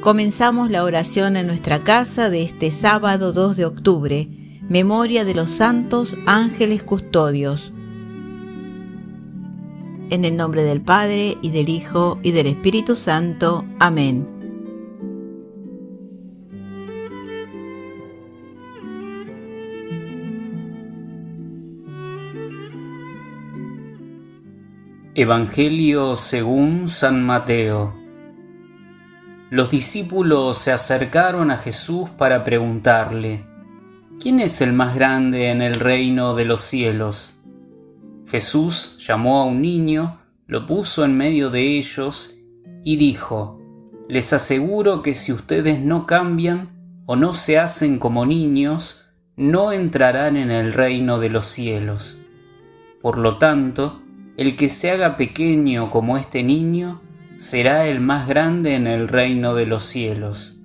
Comenzamos la oración en nuestra casa de este sábado 2 de octubre, memoria de los santos ángeles custodios. En el nombre del Padre y del Hijo y del Espíritu Santo. Amén. Evangelio según San Mateo los discípulos se acercaron a Jesús para preguntarle, ¿quién es el más grande en el reino de los cielos? Jesús llamó a un niño, lo puso en medio de ellos y dijo, Les aseguro que si ustedes no cambian o no se hacen como niños, no entrarán en el reino de los cielos. Por lo tanto, el que se haga pequeño como este niño, será el más grande en el reino de los cielos.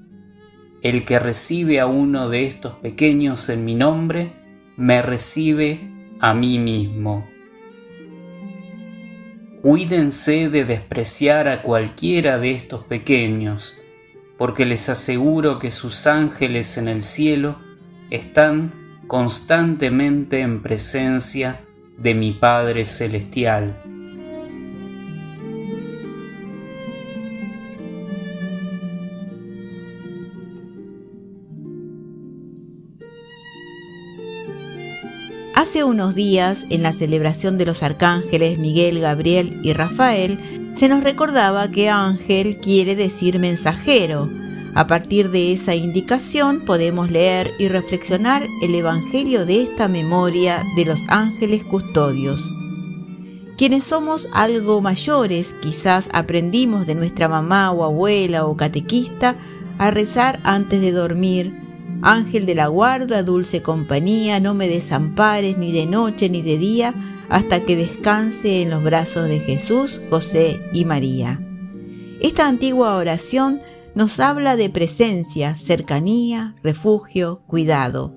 El que recibe a uno de estos pequeños en mi nombre, me recibe a mí mismo. Cuídense de despreciar a cualquiera de estos pequeños, porque les aseguro que sus ángeles en el cielo están constantemente en presencia de mi Padre Celestial. Hace unos días, en la celebración de los arcángeles Miguel, Gabriel y Rafael, se nos recordaba que ángel quiere decir mensajero. A partir de esa indicación podemos leer y reflexionar el Evangelio de esta memoria de los ángeles custodios. Quienes somos algo mayores, quizás aprendimos de nuestra mamá o abuela o catequista a rezar antes de dormir Ángel de la guarda, dulce compañía, no me desampares ni de noche ni de día, hasta que descanse en los brazos de Jesús, José y María. Esta antigua oración nos habla de presencia, cercanía, refugio, cuidado.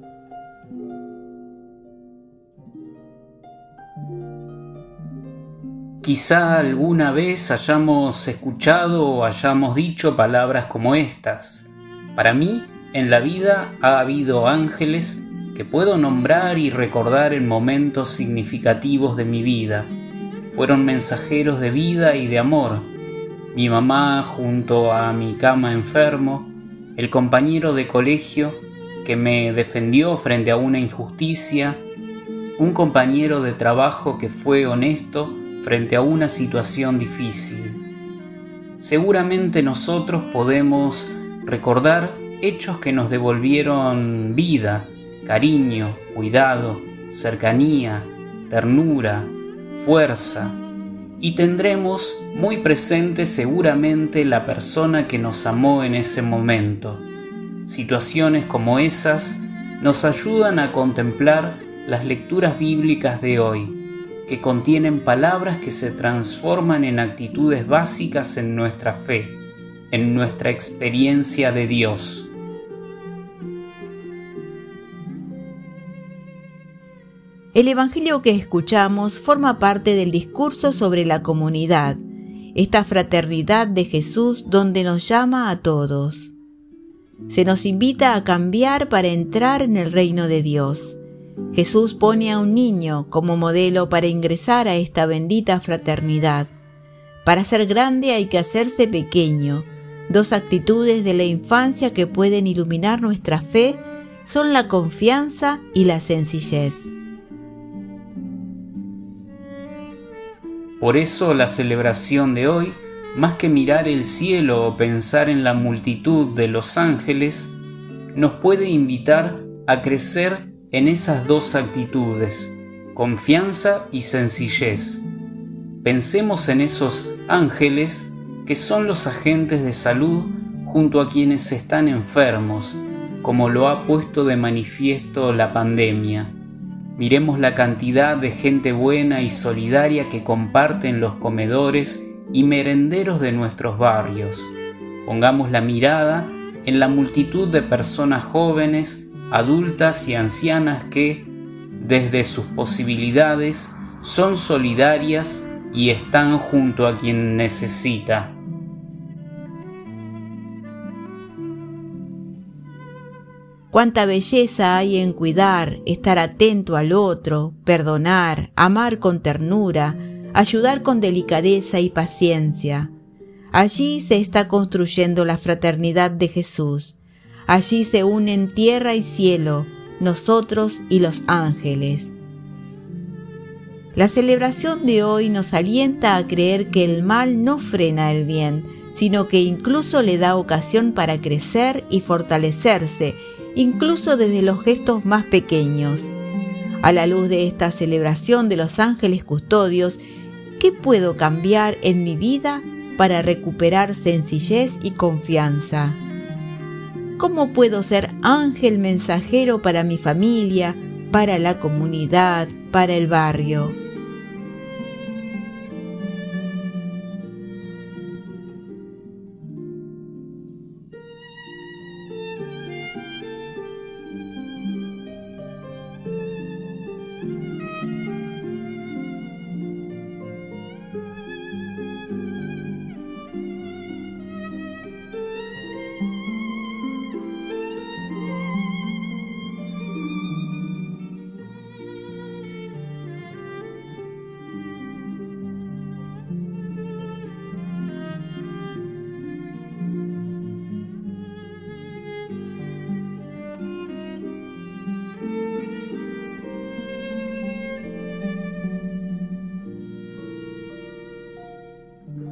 Quizá alguna vez hayamos escuchado o hayamos dicho palabras como estas. Para mí, en la vida ha habido ángeles que puedo nombrar y recordar en momentos significativos de mi vida. Fueron mensajeros de vida y de amor. Mi mamá junto a mi cama enfermo, el compañero de colegio que me defendió frente a una injusticia, un compañero de trabajo que fue honesto frente a una situación difícil. Seguramente nosotros podemos recordar hechos que nos devolvieron vida, cariño, cuidado, cercanía, ternura, fuerza, y tendremos muy presente seguramente la persona que nos amó en ese momento. Situaciones como esas nos ayudan a contemplar las lecturas bíblicas de hoy, que contienen palabras que se transforman en actitudes básicas en nuestra fe, en nuestra experiencia de Dios. El Evangelio que escuchamos forma parte del discurso sobre la comunidad, esta fraternidad de Jesús donde nos llama a todos. Se nos invita a cambiar para entrar en el reino de Dios. Jesús pone a un niño como modelo para ingresar a esta bendita fraternidad. Para ser grande hay que hacerse pequeño. Dos actitudes de la infancia que pueden iluminar nuestra fe son la confianza y la sencillez. Por eso la celebración de hoy, más que mirar el cielo o pensar en la multitud de los ángeles, nos puede invitar a crecer en esas dos actitudes, confianza y sencillez. Pensemos en esos ángeles que son los agentes de salud junto a quienes están enfermos, como lo ha puesto de manifiesto la pandemia. Miremos la cantidad de gente buena y solidaria que comparten los comedores y merenderos de nuestros barrios. Pongamos la mirada en la multitud de personas jóvenes, adultas y ancianas que, desde sus posibilidades, son solidarias y están junto a quien necesita. Cuánta belleza hay en cuidar, estar atento al otro, perdonar, amar con ternura, ayudar con delicadeza y paciencia. Allí se está construyendo la fraternidad de Jesús. Allí se unen tierra y cielo, nosotros y los ángeles. La celebración de hoy nos alienta a creer que el mal no frena el bien, sino que incluso le da ocasión para crecer y fortalecerse incluso desde los gestos más pequeños. A la luz de esta celebración de los ángeles custodios, ¿qué puedo cambiar en mi vida para recuperar sencillez y confianza? ¿Cómo puedo ser ángel mensajero para mi familia, para la comunidad, para el barrio?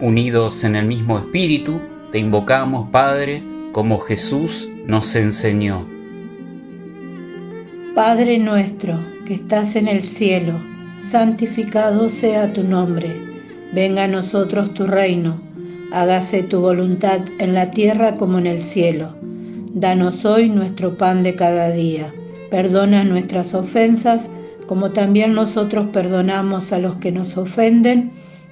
Unidos en el mismo espíritu, te invocamos, Padre, como Jesús nos enseñó. Padre nuestro, que estás en el cielo, santificado sea tu nombre. Venga a nosotros tu reino. Hágase tu voluntad en la tierra como en el cielo. Danos hoy nuestro pan de cada día. Perdona nuestras ofensas, como también nosotros perdonamos a los que nos ofenden